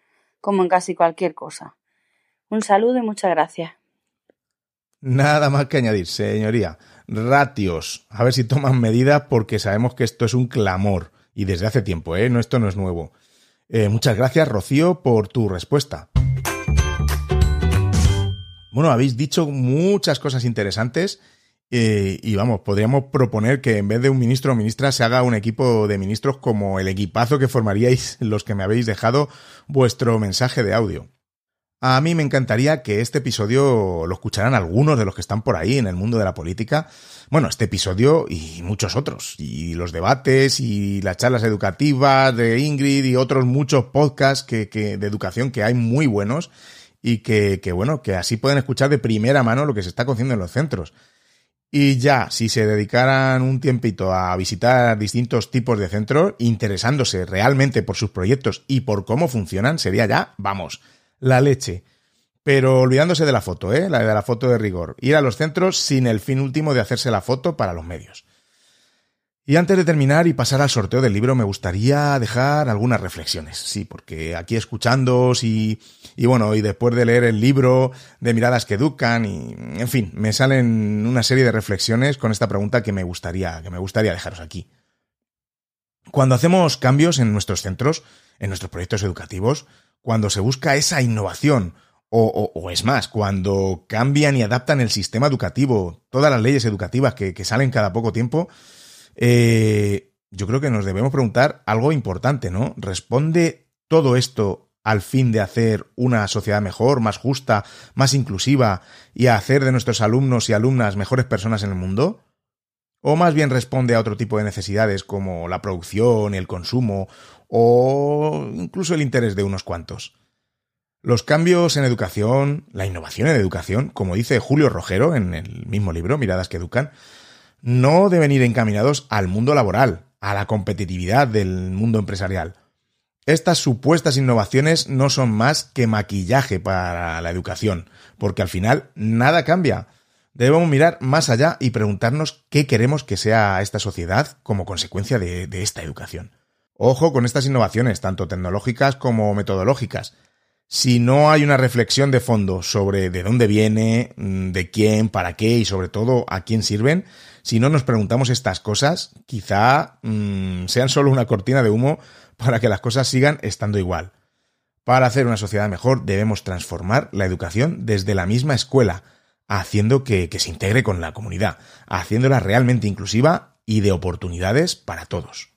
como en casi cualquier cosa. Un saludo y muchas gracias. Nada más que añadir, señoría. Ratios. A ver si toman medidas porque sabemos que esto es un clamor. Y desde hace tiempo, ¿eh? No, esto no es nuevo. Eh, muchas gracias, Rocío, por tu respuesta. Bueno, habéis dicho muchas cosas interesantes eh, y vamos, podríamos proponer que en vez de un ministro o ministra se haga un equipo de ministros como el equipazo que formaríais los que me habéis dejado vuestro mensaje de audio. A mí me encantaría que este episodio lo escucharan algunos de los que están por ahí en el mundo de la política. Bueno, este episodio y muchos otros. Y los debates y las charlas educativas de Ingrid y otros muchos podcasts que, de educación que hay muy buenos y que, que, bueno, que así pueden escuchar de primera mano lo que se está haciendo en los centros. Y ya, si se dedicaran un tiempito a visitar distintos tipos de centros, interesándose realmente por sus proyectos y por cómo funcionan, sería ya, vamos, la leche. Pero olvidándose de la foto, ¿eh? La de la foto de rigor. Ir a los centros sin el fin último de hacerse la foto para los medios. Y antes de terminar y pasar al sorteo del libro, me gustaría dejar algunas reflexiones. Sí, porque aquí escuchándoos y, y bueno, y después de leer el libro de Miradas que Educan, y en fin, me salen una serie de reflexiones con esta pregunta que me gustaría, que me gustaría dejaros aquí. Cuando hacemos cambios en nuestros centros, en nuestros proyectos educativos, cuando se busca esa innovación, o, o, o, es más, cuando cambian y adaptan el sistema educativo, todas las leyes educativas que, que salen cada poco tiempo, eh, yo creo que nos debemos preguntar algo importante, ¿no? ¿Responde todo esto al fin de hacer una sociedad mejor, más justa, más inclusiva y a hacer de nuestros alumnos y alumnas mejores personas en el mundo? ¿O más bien responde a otro tipo de necesidades como la producción, el consumo o incluso el interés de unos cuantos? Los cambios en educación, la innovación en educación, como dice Julio Rogero en el mismo libro, Miradas que Educan, no deben ir encaminados al mundo laboral, a la competitividad del mundo empresarial. Estas supuestas innovaciones no son más que maquillaje para la educación, porque al final nada cambia. Debemos mirar más allá y preguntarnos qué queremos que sea esta sociedad como consecuencia de, esta educación. Ojo con estas innovaciones, tanto tecnológicas como metodológicas. Si no hay una reflexión de fondo sobre de dónde viene, de quién, para qué y sobre todo a quién sirven, si no nos preguntamos estas cosas, quizá mmm, sean solo una cortina de humo para que las cosas sigan estando igual. Para hacer una sociedad mejor debemos transformar la educación desde la misma escuela, haciendo que se integre con la comunidad, haciéndola realmente inclusiva y de oportunidades para todos.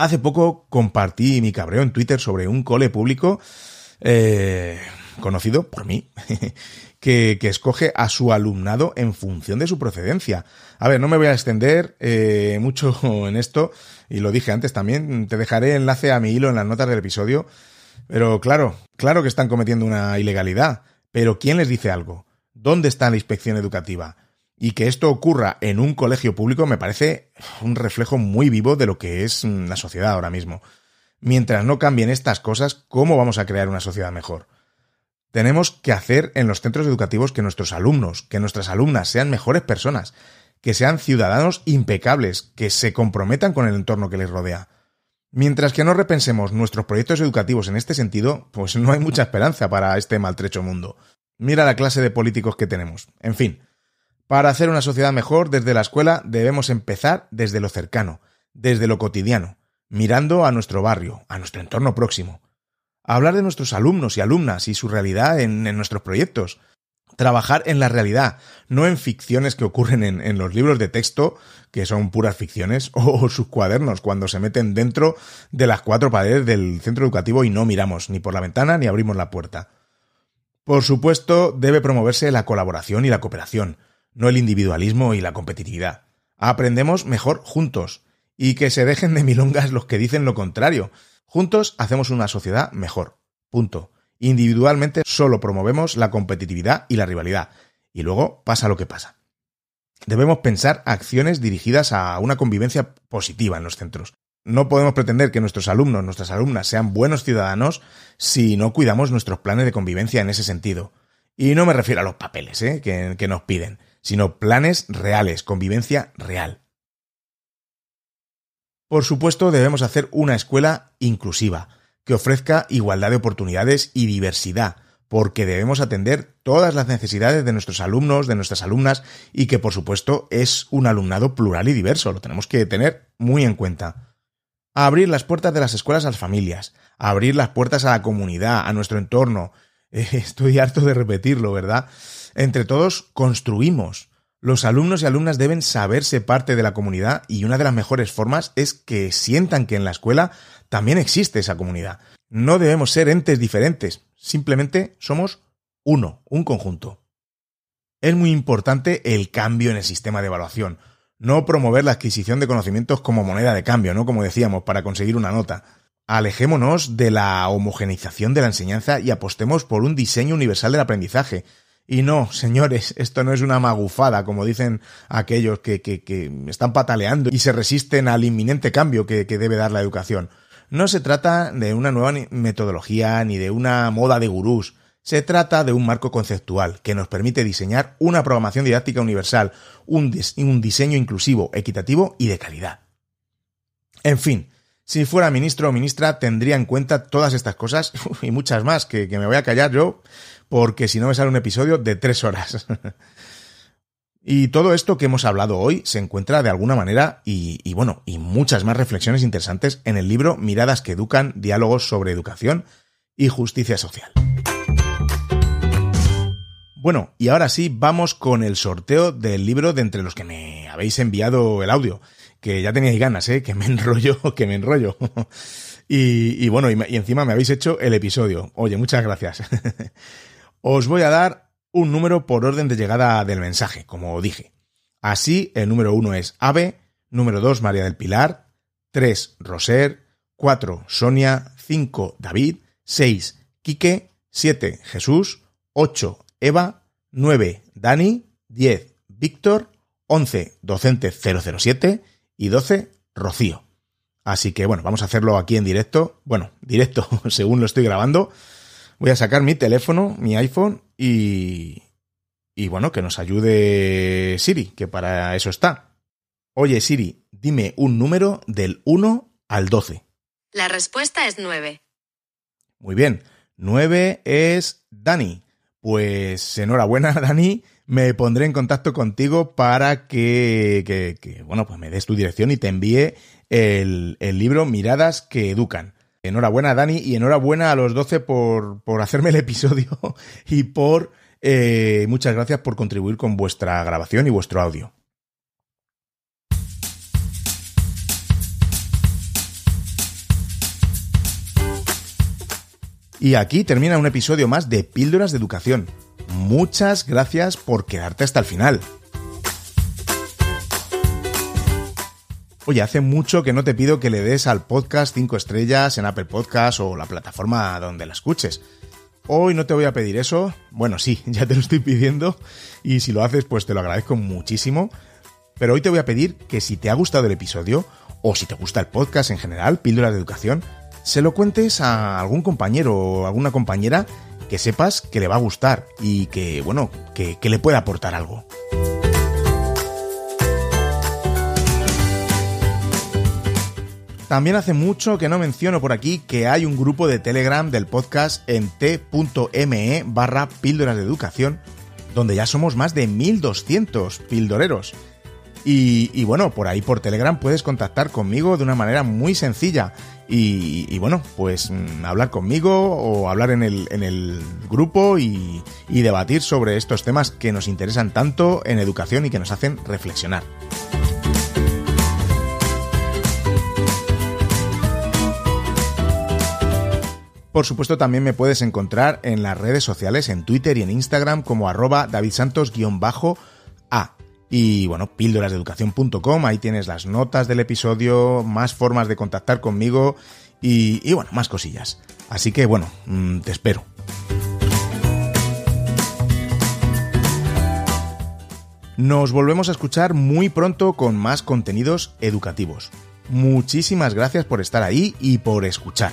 Hace poco compartí mi cabreo en Twitter sobre un cole público eh, conocido por mí, que, escoge a su alumnado en función de su procedencia. A ver, no me voy a extender eh, mucho en esto, y lo dije antes también, te dejaré enlace a mi hilo en las notas del episodio, pero claro, claro que están cometiendo una ilegalidad, pero ¿quién les dice algo? ¿Dónde está la inspección educativa? Y que esto ocurra en un colegio público me parece un reflejo muy vivo de lo que es la sociedad ahora mismo. Mientras no cambien estas cosas, ¿cómo vamos a crear una sociedad mejor? Tenemos que hacer en los centros educativos que nuestros alumnos, que nuestras alumnas sean mejores personas, que sean ciudadanos impecables, que se comprometan con el entorno que les rodea. Mientras que no repensemos nuestros proyectos educativos en este sentido, pues no hay mucha esperanza para este maltrecho mundo. Mira la clase de políticos que tenemos. En fin, para hacer una sociedad mejor desde la escuela debemos empezar desde lo cercano, desde lo cotidiano, mirando a nuestro barrio, a nuestro entorno próximo. Hablar de nuestros alumnos y alumnas y su realidad en, nuestros proyectos. Trabajar en la realidad, no en ficciones que ocurren en, en, los libros de texto, que son puras ficciones, o sus cuadernos, cuando se meten dentro de las cuatro paredes del centro educativo y no miramos ni por la ventana ni abrimos la puerta. Por supuesto, debe promoverse la colaboración y la cooperación, no el individualismo y la competitividad. Aprendemos mejor juntos, y que se dejen de milongas los que dicen lo contrario. Juntos hacemos una sociedad mejor. Punto. Individualmente solo promovemos la competitividad y la rivalidad, y luego pasa lo que pasa. Debemos pensar acciones dirigidas a una convivencia positiva en los centros. No podemos pretender que nuestros alumnos, nuestras alumnas sean buenos ciudadanos si no cuidamos nuestros planes de convivencia en ese sentido. Y no me refiero a los papeles ¿eh? que, que nos piden, sino planes reales, convivencia real. Por supuesto, debemos hacer una escuela inclusiva, que ofrezca igualdad de oportunidades y diversidad, porque debemos atender todas las necesidades de nuestros alumnos, de nuestras alumnas, y que por supuesto es un alumnado plural y diverso, lo tenemos que tener muy en cuenta. abrir las puertas de las escuelas a las familias, abrir las puertas a la comunidad, a nuestro entorno. Estoy harto de repetirlo, ¿verdad? Entre todos construimos. Los alumnos y alumnas deben saberse parte de la comunidad y una de las mejores formas es que sientan que en la escuela también existe esa comunidad. No debemos ser entes diferentes, simplemente somos uno, un conjunto. Es muy importante el cambio en el sistema de evaluación, no promover la adquisición de conocimientos como moneda de cambio, ¿no? Como decíamos, para conseguir una nota. Alejémonos de la homogeneización de la enseñanza y apostemos por un diseño universal del aprendizaje, y no, señores, esto no es una magufada, como dicen aquellos que, están pataleando y se resisten al inminente cambio que, debe dar la educación. No se trata de una nueva metodología ni de una moda de gurús. Se trata de un marco conceptual que nos permite diseñar una programación didáctica universal, un, un diseño inclusivo, equitativo y de calidad. En fin, si fuera ministro o ministra tendría en cuenta todas estas cosas y muchas más que, que me voy a callar yo porque si no me sale un episodio de tres horas. y todo esto que hemos hablado hoy se encuentra de alguna manera y, bueno, y muchas más reflexiones interesantes en el libro Miradas que Educan, Diálogos sobre Educación y Justicia Social. Bueno, y ahora sí, vamos con el sorteo del libro de entre los que me habéis enviado el audio. Que ya teníais ganas, ¿eh? Que me enrollo, que me enrollo. y, bueno, y encima me habéis hecho el episodio. Oye, muchas gracias. Os voy a dar un número por orden de llegada del mensaje, como dije. Así, el número 1 es Ave, número 2 María del Pilar, 3 Roser, 4 Sonia, 5 David, 6 Quique, 7 Jesús, 8 Eva, 9 Dani, 10 Víctor, 11 Docente 007 y 12 Rocío. Así que bueno, vamos a hacerlo aquí en directo. Bueno, directo según lo estoy grabando voy a sacar mi teléfono, mi iPhone y... Y bueno, que nos ayude Siri, que para eso está. Oye Siri, dime un número del 1 al 12. La respuesta es 9. Muy bien, 9 es Dani. Pues enhorabuena Dani, me pondré en contacto contigo para que, que, que bueno, pues me des tu dirección y te envíe el, el libro Miradas que Educan. Enhorabuena, Dani, y enhorabuena a los 12 por, por hacerme el episodio y por Eh, muchas gracias por contribuir con vuestra grabación y vuestro audio. Y aquí termina un episodio más de Píldoras de Educación. Muchas gracias por quedarte hasta el final. Oye, hace mucho que no te pido que le des al podcast 5 estrellas en Apple Podcast o la plataforma donde la escuches. Hoy no te voy a pedir eso. Bueno, sí, ya te lo estoy pidiendo y si lo haces pues te lo agradezco muchísimo. Pero hoy te voy a pedir que si te ha gustado el episodio o si te gusta el podcast en general, Píldoras de Educación, se lo cuentes a algún compañero o alguna compañera que sepas que le va a gustar y que, bueno, que, que le pueda aportar algo. También hace mucho que no menciono por aquí que hay un grupo de Telegram del podcast en t.me barra píldoras de educación, donde ya somos más de 1200 pildoreros. Y, bueno, por ahí por Telegram puedes contactar conmigo de una manera muy sencilla. Y, bueno, pues mm, hablar conmigo o hablar en el, en el grupo y, y debatir sobre estos temas que nos interesan tanto en educación y que nos hacen reflexionar. Por supuesto, también me puedes encontrar en las redes sociales, en Twitter y en Instagram como arroba davidsantos-a. Y bueno, píldorasdeeducación.com, ahí tienes las notas del episodio, más formas de contactar conmigo y, bueno, más cosillas. Así que bueno, mm, te espero. Nos volvemos a escuchar muy pronto con más contenidos educativos. Muchísimas gracias por estar ahí y por escuchar.